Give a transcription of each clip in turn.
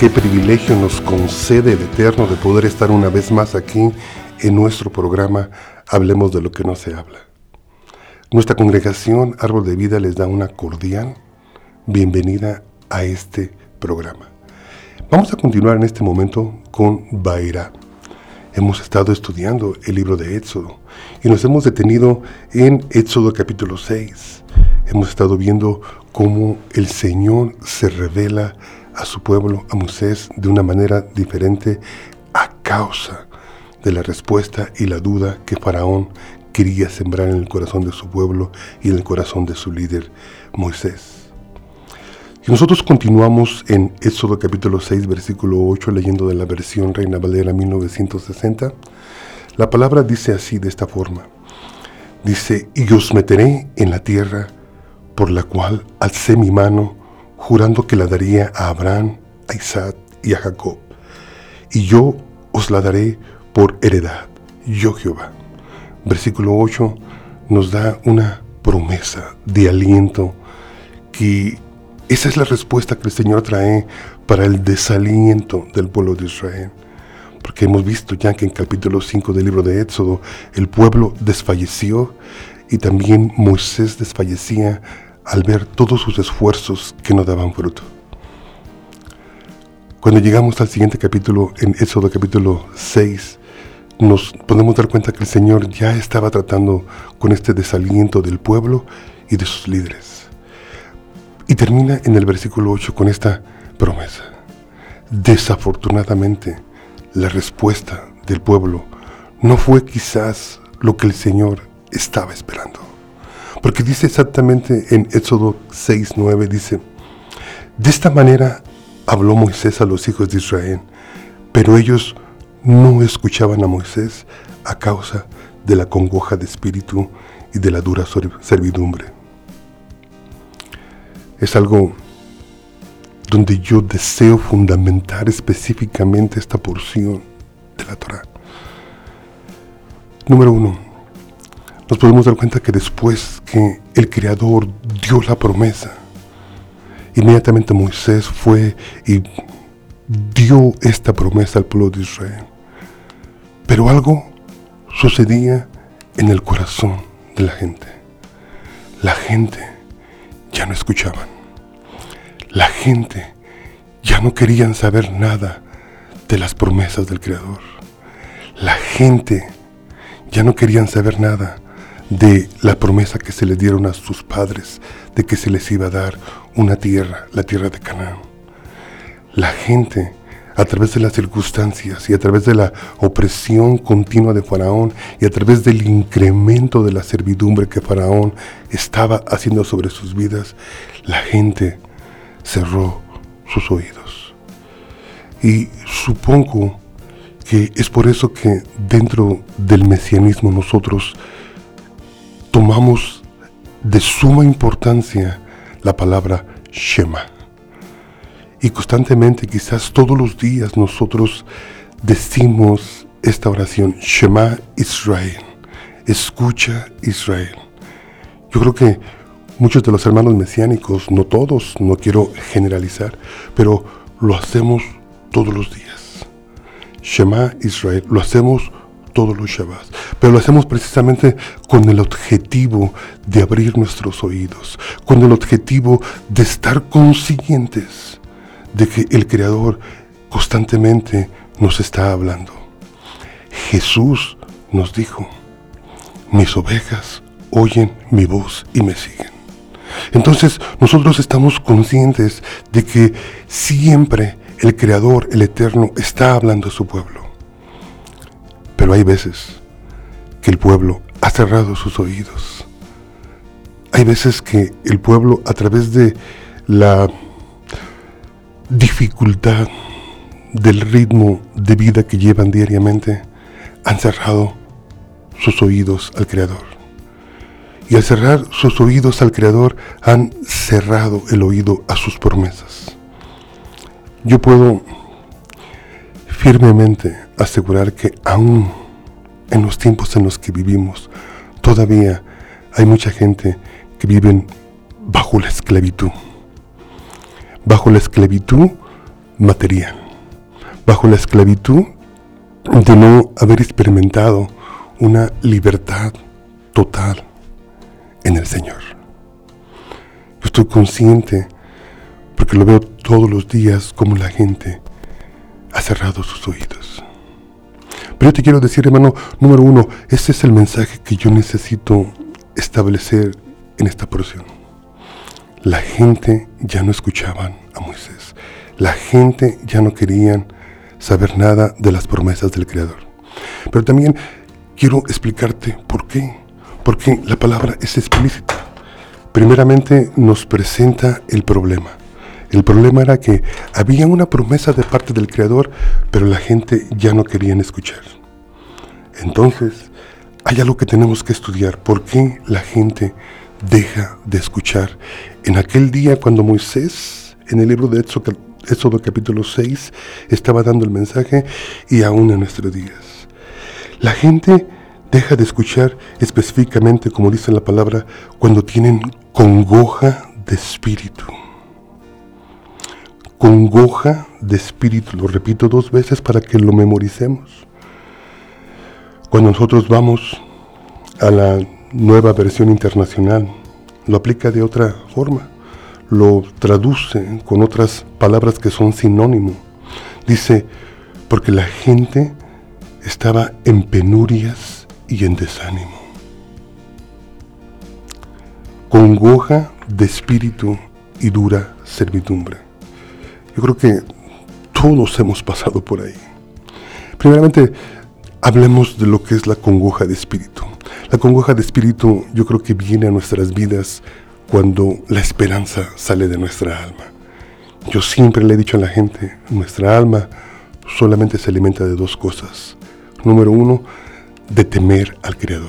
Qué privilegio nos concede el Eterno de poder estar una vez más aquí en nuestro programa Hablemos de lo que no se habla. Nuestra congregación Árbol de Vida les da una cordial bienvenida a este programa. Vamos a continuar en este momento con Baira. Hemos estado estudiando el libro de Éxodo y nos hemos detenido en Éxodo capítulo 6. Hemos estado viendo cómo el Señor se revela a su pueblo, a Moisés, de una manera diferente a causa de la respuesta y la duda que Faraón quería sembrar en el corazón de su pueblo y en el corazón de su líder, Moisés. Y nosotros continuamos en Éxodo capítulo 6, versículo 8, leyendo de la versión Reina Valera 1960. La palabra dice así, de esta forma. Dice, y os meteré en la tierra por la cual alcé mi mano jurando que la daría a Abraham, a Isaac y a Jacob. Y yo os la daré por heredad, yo Jehová. Versículo 8 nos da una promesa de aliento que esa es la respuesta que el Señor trae para el desaliento del pueblo de Israel. Porque hemos visto ya que en capítulo 5 del libro de Éxodo el pueblo desfalleció y también Moisés desfallecía al ver todos sus esfuerzos que no daban fruto. Cuando llegamos al siguiente capítulo, en Éxodo capítulo 6, nos podemos dar cuenta que el Señor ya estaba tratando con este desaliento del pueblo y de sus líderes. Y termina en el versículo 8 con esta promesa. Desafortunadamente, la respuesta del pueblo no fue quizás lo que el Señor estaba esperando. Porque dice exactamente en Éxodo 6.9, dice, de esta manera habló Moisés a los hijos de Israel, pero ellos no escuchaban a Moisés a causa de la congoja de espíritu y de la dura servidumbre. Es algo donde yo deseo fundamentar específicamente esta porción de la Torah. Número uno, nos podemos dar cuenta que después que el Creador dio la promesa, inmediatamente Moisés fue y dio esta promesa al pueblo de Israel. Pero algo sucedía en el corazón de la gente. La gente ya no escuchaban. La gente ya no querían saber nada de las promesas del Creador. La gente ya no querían saber nada de la promesa que se les dieron a sus padres, de que se les iba a dar una tierra, la tierra de Canaán. La gente, a través de las circunstancias y a través de la opresión continua de Faraón y a través del incremento de la servidumbre que Faraón estaba haciendo sobre sus vidas, la gente cerró sus oídos. Y supongo que es por eso que dentro del mesianismo nosotros de suma importancia la palabra Shema. Y constantemente, quizás todos los días, nosotros decimos esta oración, Shema Israel, escucha Israel. Yo creo que muchos de los hermanos mesiánicos, no todos, no quiero generalizar, pero lo hacemos todos los días. Shema Israel, lo hacemos todos los Shabbats. Pero lo hacemos precisamente con el objetivo de abrir nuestros oídos, con el objetivo de estar conscientes de que el Creador constantemente nos está hablando. Jesús nos dijo, mis ovejas oyen mi voz y me siguen. Entonces nosotros estamos conscientes de que siempre el Creador, el Eterno, está hablando a su pueblo. Pero hay veces que el pueblo ha cerrado sus oídos. Hay veces que el pueblo a través de la dificultad del ritmo de vida que llevan diariamente, han cerrado sus oídos al Creador. Y al cerrar sus oídos al Creador, han cerrado el oído a sus promesas. Yo puedo firmemente asegurar que aún en los tiempos en los que vivimos, todavía hay mucha gente que vive bajo la esclavitud. Bajo la esclavitud material, bajo la esclavitud de no haber experimentado una libertad total en el Señor. Yo estoy consciente, porque lo veo todos los días, como la gente ha cerrado sus oídos. Pero yo te quiero decir, hermano, número uno, ese es el mensaje que yo necesito establecer en esta porción. La gente ya no escuchaban a Moisés. La gente ya no querían saber nada de las promesas del Creador. Pero también quiero explicarte por qué. Porque la palabra es explícita. Primeramente nos presenta el problema. El problema era que había una promesa de parte del Creador, pero la gente ya no querían escuchar. Entonces, hay algo que tenemos que estudiar. ¿Por qué la gente deja de escuchar? En aquel día cuando Moisés, en el libro de Éxodo, capítulo 6, estaba dando el mensaje y aún en nuestros días. La gente deja de escuchar específicamente, como dice la palabra, cuando tienen congoja de espíritu congoja de espíritu. Lo repito dos veces para que lo memoricemos. Cuando nosotros vamos a la nueva versión internacional, lo aplica de otra forma, lo traduce con otras palabras que son sinónimo. Dice, porque la gente estaba en penurias y en desánimo. Congoja de espíritu y dura servidumbre. Yo creo que todos hemos pasado por ahí. Primeramente, hablemos de lo que es la congoja de espíritu. La congoja de espíritu yo creo que viene a nuestras vidas cuando la esperanza sale de nuestra alma. Yo siempre le he dicho a la gente, nuestra alma solamente se alimenta de dos cosas. Número uno, de temer al Creador.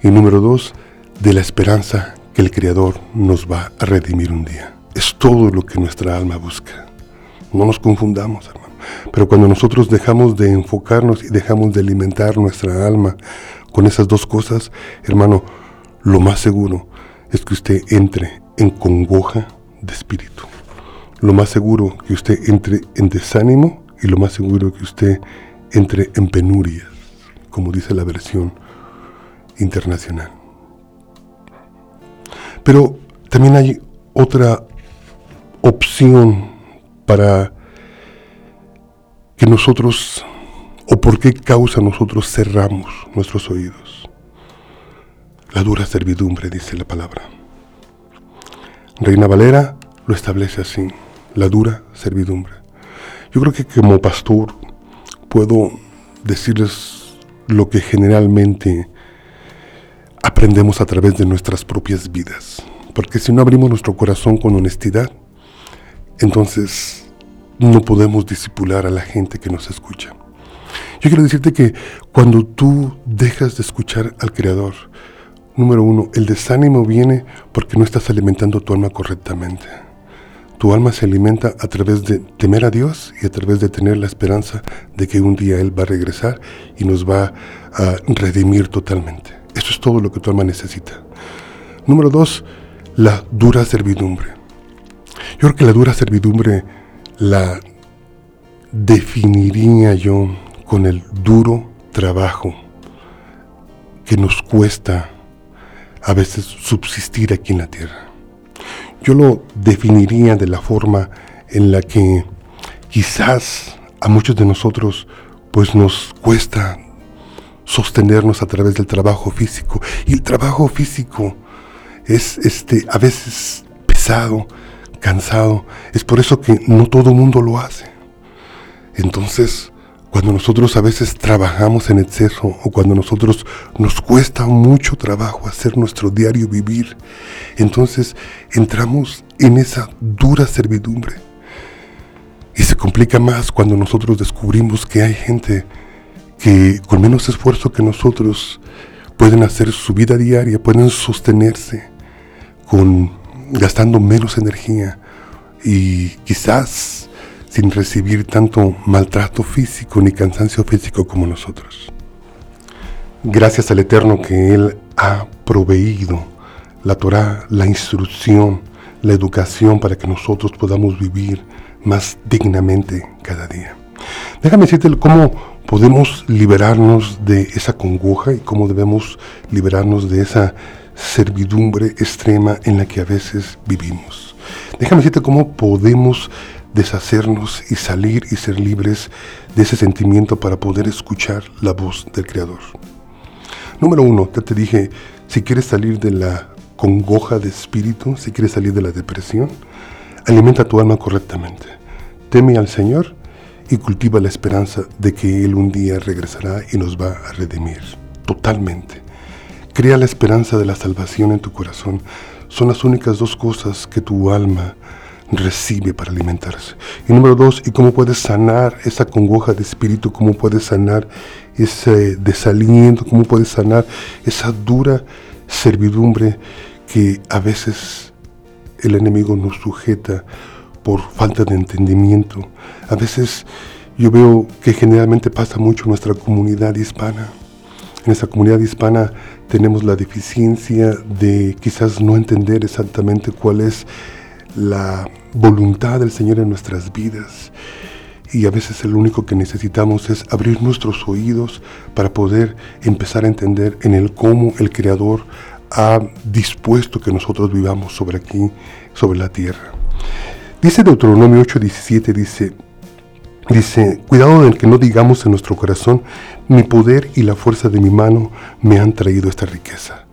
Y número dos, de la esperanza que el Creador nos va a redimir un día es todo lo que nuestra alma busca. No nos confundamos, hermano. Pero cuando nosotros dejamos de enfocarnos y dejamos de alimentar nuestra alma con esas dos cosas, hermano, lo más seguro es que usted entre en congoja de espíritu. Lo más seguro que usted entre en desánimo y lo más seguro que usted entre en penurias, como dice la versión internacional. Pero también hay otra opción para que nosotros, o por qué causa nosotros cerramos nuestros oídos. La dura servidumbre, dice la palabra. Reina Valera lo establece así, la dura servidumbre. Yo creo que como pastor puedo decirles lo que generalmente aprendemos a través de nuestras propias vidas. Porque si no abrimos nuestro corazón con honestidad, entonces no podemos disipular a la gente que nos escucha. Yo quiero decirte que cuando tú dejas de escuchar al Creador, número uno, el desánimo viene porque no estás alimentando tu alma correctamente. Tu alma se alimenta a través de temer a Dios y a través de tener la esperanza de que un día Él va a regresar y nos va a redimir totalmente. Eso es todo lo que tu alma necesita. Número dos, la dura servidumbre. Yo creo que la dura servidumbre la definiría yo con el duro trabajo que nos cuesta a veces subsistir aquí en la tierra. Yo lo definiría de la forma en la que quizás a muchos de nosotros pues nos cuesta sostenernos a través del trabajo físico y el trabajo físico es este a veces pesado, cansado. Es por eso que no todo mundo lo hace. Entonces, cuando nosotros a veces trabajamos en exceso o cuando nosotros nos cuesta mucho trabajo hacer nuestro diario vivir, entonces entramos en esa dura servidumbre. Y se complica más cuando nosotros descubrimos que hay gente que con menos esfuerzo que nosotros pueden hacer su vida diaria, pueden sostenerse con gastando menos energía y quizás sin recibir tanto maltrato físico ni cansancio físico como nosotros. Gracias al Eterno que Él ha proveído la Torah, la instrucción, la educación para que nosotros podamos vivir más dignamente cada día. Déjame decirte cómo podemos liberarnos de esa congoja y cómo debemos liberarnos de esa servidumbre extrema en la que a veces vivimos. Déjame decirte cómo podemos deshacernos y salir y ser libres de ese sentimiento para poder escuchar la voz del Creador. Número uno, ya te dije, si quieres salir de la congoja de espíritu, si quieres salir de la depresión, alimenta tu alma correctamente. Teme al Señor y cultiva la esperanza de que Él un día regresará y nos va a redimir totalmente. Crea la esperanza de la salvación en tu corazón. Son las únicas dos cosas que tu alma recibe para alimentarse. Y número dos, ¿y cómo puedes sanar esa congoja de espíritu? ¿Cómo puedes sanar ese desaliento? ¿Cómo puedes sanar esa dura servidumbre que a veces el enemigo nos sujeta por falta de entendimiento? A veces yo veo que generalmente pasa mucho en nuestra comunidad hispana. En esta comunidad hispana tenemos la deficiencia de quizás no entender exactamente cuál es la voluntad del Señor en nuestras vidas. Y a veces el único que necesitamos es abrir nuestros oídos para poder empezar a entender en el cómo el Creador ha dispuesto que nosotros vivamos sobre aquí, sobre la tierra. Dice Deuteronomio 8:17, dice, dice, cuidado del que no digamos en nuestro corazón, mi poder y la fuerza de mi mano me han traído esta riqueza.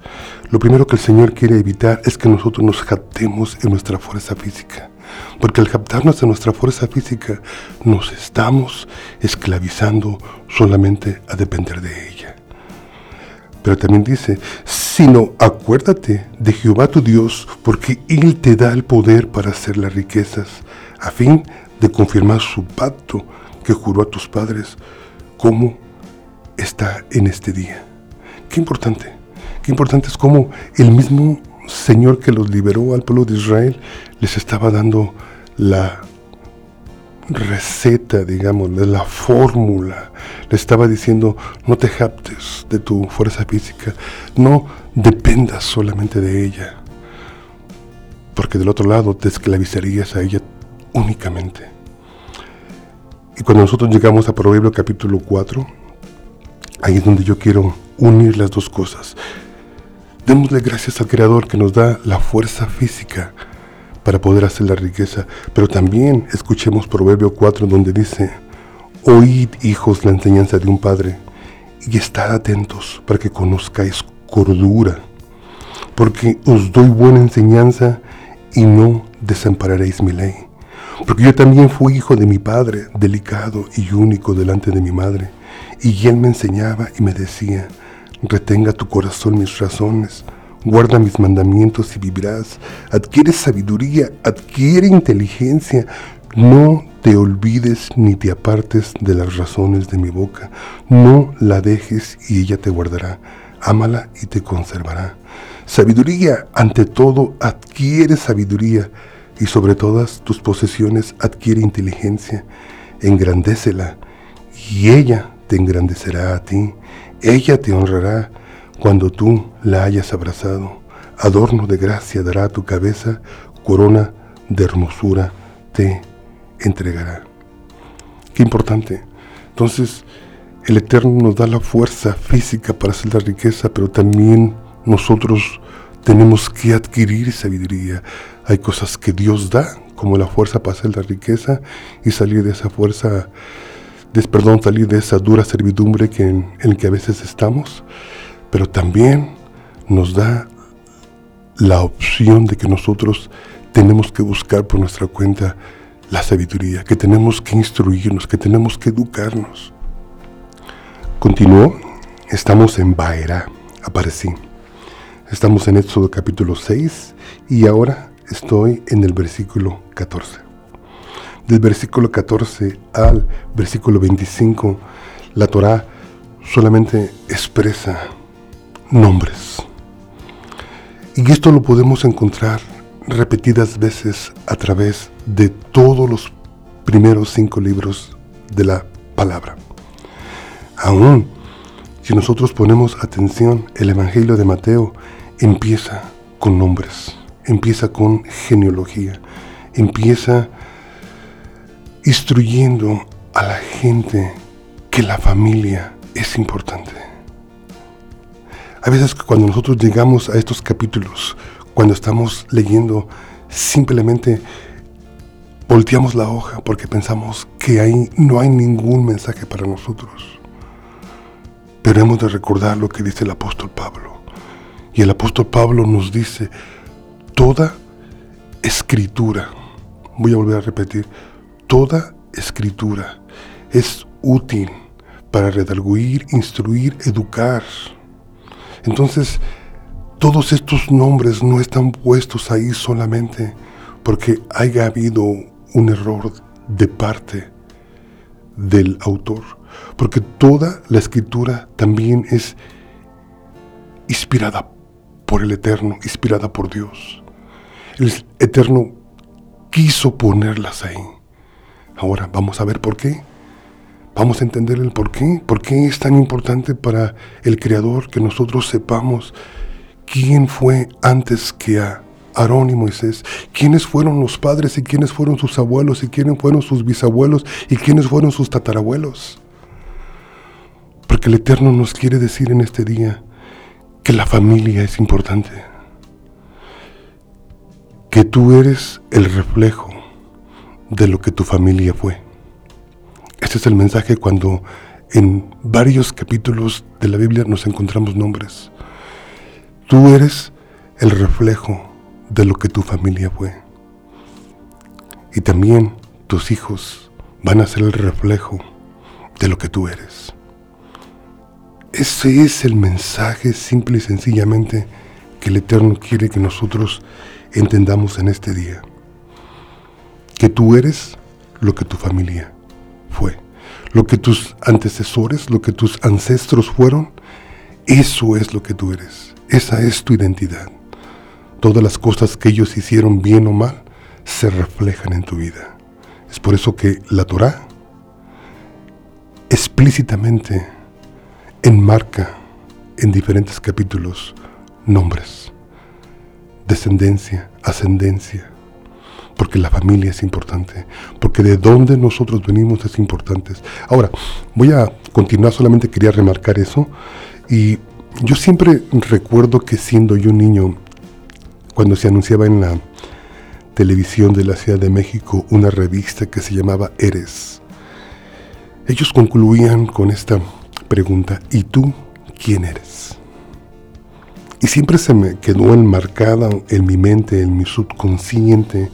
Lo primero que el Señor quiere evitar es que nosotros nos jactemos en nuestra fuerza física. Porque al captarnos en nuestra fuerza física nos estamos esclavizando solamente a depender de ella. Pero también dice, sino acuérdate de Jehová tu Dios, porque Él te da el poder para hacer las riquezas, a fin de confirmar su pacto que juró a tus padres, como está en este día. Qué importante. Qué importante es cómo el mismo Señor que los liberó al pueblo de Israel les estaba dando la receta, digamos, de la fórmula. Le estaba diciendo, no te japtes de tu fuerza física, no dependas solamente de ella, porque del otro lado te esclavizarías a ella únicamente. Y cuando nosotros llegamos a Proverbio capítulo 4, ahí es donde yo quiero unir las dos cosas. Démosle gracias al Creador que nos da la fuerza física para poder hacer la riqueza, pero también escuchemos Proverbio 4 donde dice, Oíd hijos la enseñanza de un padre y estad atentos para que conozcáis cordura, porque os doy buena enseñanza y no desampararéis mi ley. Porque yo también fui hijo de mi padre, delicado y único delante de mi madre, y él me enseñaba y me decía, Retenga tu corazón mis razones, guarda mis mandamientos y vivirás. Adquiere sabiduría, adquiere inteligencia. No te olvides ni te apartes de las razones de mi boca. No la dejes y ella te guardará. Ámala y te conservará. Sabiduría, ante todo, adquiere sabiduría y sobre todas tus posesiones adquiere inteligencia. Engrandécela y ella te engrandecerá a ti. Ella te honrará cuando tú la hayas abrazado. Adorno de gracia dará a tu cabeza, corona de hermosura te entregará. Qué importante. Entonces, el Eterno nos da la fuerza física para hacer la riqueza, pero también nosotros tenemos que adquirir sabiduría. Hay cosas que Dios da, como la fuerza para hacer la riqueza y salir de esa fuerza perdón, salir de esa dura servidumbre en, en que a veces estamos, pero también nos da la opción de que nosotros tenemos que buscar por nuestra cuenta la sabiduría, que tenemos que instruirnos, que tenemos que educarnos. Continuó, estamos en Baera, aparecí. Estamos en Éxodo capítulo 6 y ahora estoy en el versículo 14 del versículo 14 al versículo 25, la Torah solamente expresa nombres. Y esto lo podemos encontrar repetidas veces a través de todos los primeros cinco libros de la palabra. Aún si nosotros ponemos atención, el Evangelio de Mateo empieza con nombres, empieza con genealogía, empieza instruyendo a la gente que la familia es importante. A veces cuando nosotros llegamos a estos capítulos, cuando estamos leyendo, simplemente volteamos la hoja porque pensamos que ahí no hay ningún mensaje para nosotros. Pero hemos de recordar lo que dice el apóstol Pablo. Y el apóstol Pablo nos dice, toda escritura, voy a volver a repetir, toda escritura es útil para redarguir, instruir, educar. Entonces, todos estos nombres no están puestos ahí solamente porque haya habido un error de parte del autor, porque toda la escritura también es inspirada por el Eterno, inspirada por Dios. El Eterno quiso ponerlas ahí. Ahora vamos a ver por qué. Vamos a entender el por qué. ¿Por qué es tan importante para el Creador que nosotros sepamos quién fue antes que a Aarón y Moisés? ¿Quiénes fueron los padres y quiénes fueron sus abuelos y quiénes fueron sus bisabuelos y quiénes fueron sus tatarabuelos? Porque el Eterno nos quiere decir en este día que la familia es importante. Que tú eres el reflejo de lo que tu familia fue. Este es el mensaje cuando en varios capítulos de la Biblia nos encontramos nombres. Tú eres el reflejo de lo que tu familia fue. Y también tus hijos van a ser el reflejo de lo que tú eres. Ese es el mensaje simple y sencillamente que el Eterno quiere que nosotros entendamos en este día. Que tú eres lo que tu familia fue. Lo que tus antecesores, lo que tus ancestros fueron, eso es lo que tú eres. Esa es tu identidad. Todas las cosas que ellos hicieron bien o mal se reflejan en tu vida. Es por eso que la Torah explícitamente enmarca en diferentes capítulos nombres, descendencia, ascendencia, porque la familia es importante, porque de dónde nosotros venimos es importante. Ahora, voy a continuar, solamente quería remarcar eso, y yo siempre recuerdo que siendo yo niño, cuando se anunciaba en la televisión de la Ciudad de México una revista que se llamaba Eres, ellos concluían con esta pregunta, ¿y tú quién eres? Y siempre se me quedó enmarcada en mi mente, en mi subconsciente,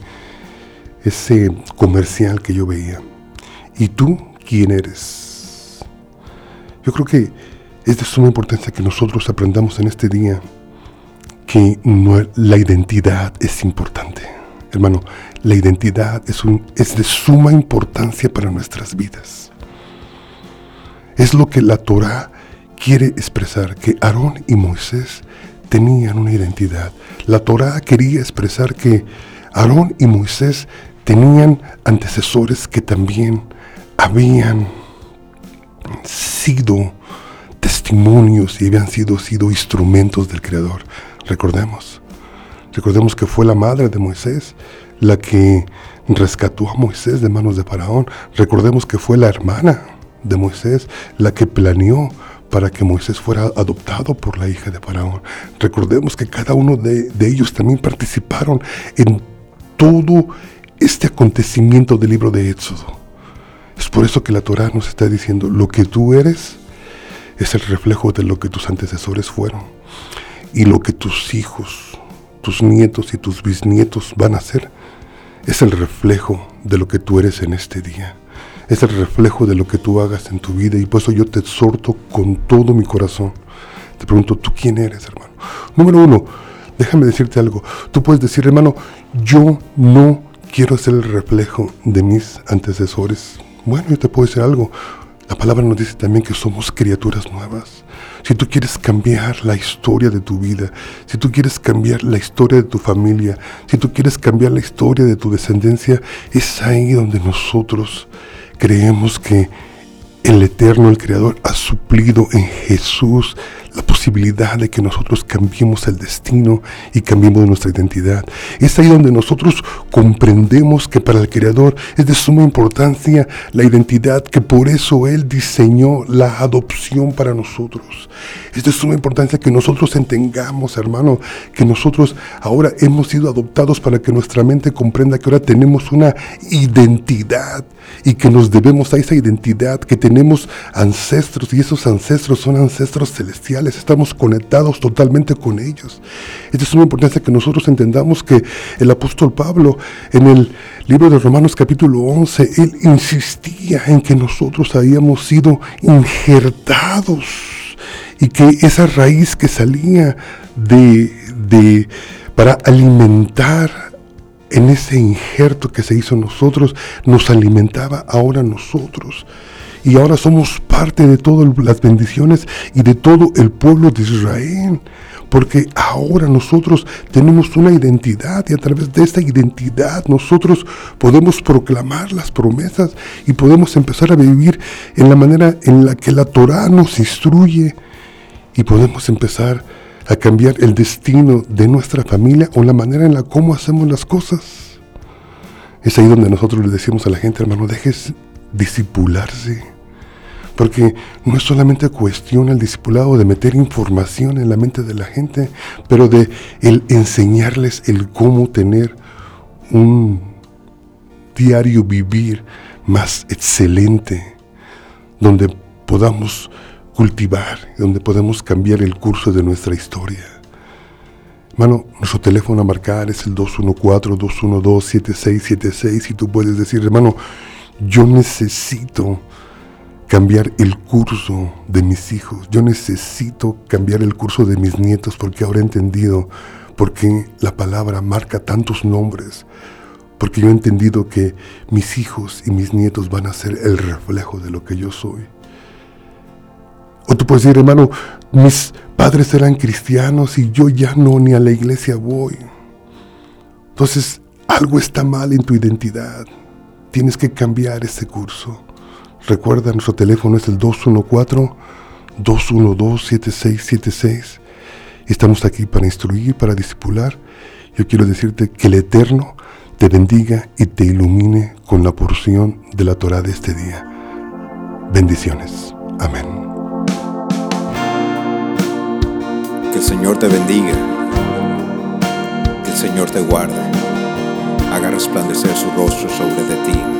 ese comercial que yo veía. ¿Y tú quién eres? Yo creo que es de suma importancia que nosotros aprendamos en este día que la identidad es importante. Hermano, la identidad es, un, es de suma importancia para nuestras vidas. Es lo que la Torah quiere expresar, que Aarón y Moisés tenían una identidad. La Torah quería expresar que Aarón y Moisés tenían antecesores que también habían sido testimonios y habían sido, sido instrumentos del Creador. Recordemos, recordemos que fue la madre de Moisés la que rescató a Moisés de manos de Faraón. Recordemos que fue la hermana de Moisés, la que planeó para que Moisés fuera adoptado por la hija de Faraón. Recordemos que cada uno de, ellos también participaron en todo este acontecimiento del libro de Éxodo. Es por eso que la Torah nos está diciendo, lo que tú eres es el reflejo de lo que tus antecesores fueron. Y lo que tus hijos, tus nietos y tus bisnietos van a ser, es el reflejo de lo que tú eres en este día es el reflejo de lo que tú hagas en tu vida y por eso yo te exhorto con todo mi corazón. Te pregunto, ¿tú quién eres, hermano? Número uno, déjame decirte algo. Tú puedes decir, hermano, yo no quiero ser el reflejo de mis antecesores. Bueno, yo te puedo decir algo. La palabra nos dice también que somos criaturas nuevas. Si tú quieres cambiar la historia de tu vida, si tú quieres cambiar la historia de tu familia, si tú quieres cambiar la historia de tu descendencia, es ahí donde nosotros creemos que el Eterno, el Creador, ha suplido en Jesús la posibilidad de que nosotros cambiemos el destino y cambiemos nuestra identidad. Es ahí donde nosotros comprendemos que para el Creador es de suma importancia la identidad, que por eso Él diseñó la adopción para nosotros. Es de suma importancia que nosotros entendamos, hermano, que nosotros ahora hemos sido adoptados para que nuestra mente comprenda que ahora tenemos una identidad y que nos debemos a esa identidad, que tenemos ancestros y esos ancestros son ancestros celestiales, estamos conectados totalmente con ellos. Esto es una importancia que nosotros entendamos que el apóstol Pablo en el libro de Romanos capítulo 11, él insistía en que nosotros habíamos sido injertados y que esa raíz que salía de, de para alimentar en ese injerto que se hizo nosotros, nos alimentaba ahora nosotros. Y ahora somos parte de todas las bendiciones y de todo el pueblo de Israel. Porque ahora nosotros tenemos una identidad y a través de esta identidad nosotros podemos proclamar las promesas y podemos empezar a vivir en la manera en la que la Torah nos instruye y podemos empezar a cambiar el destino de nuestra familia o la manera en la cómo hacemos las cosas. Es ahí donde nosotros le decimos a la gente, hermano, dejes disipularse. Porque no es solamente cuestión el discipulado de meter información en la mente de la gente, pero de el enseñarles el cómo tener un diario vivir más excelente, donde podamos cultivar, donde podemos cambiar el curso de nuestra historia. Hermano, nuestro teléfono a marcar es el 214-212-7676 y tú puedes decir, hermano, yo necesito cambiar el curso de mis hijos, yo necesito cambiar el curso de mis nietos porque ahora he entendido por qué la palabra marca tantos nombres, porque yo he entendido que mis hijos y mis nietos van a ser el reflejo de lo que yo soy. O tú puedes decir, hermano, mis padres eran cristianos y yo ya no ni a la iglesia voy. Entonces, algo está mal en tu identidad. Tienes que cambiar ese curso. Recuerda, nuestro teléfono es el 214-212-7676. Y estamos aquí para instruir, para discipular. Yo quiero decirte que el Eterno te bendiga y te ilumine con la porción de la Torah de este día. Bendiciones. Amén. Que el Señor te bendiga. Que el Señor te guarde. Haga resplandecer su rostro sobre de ti.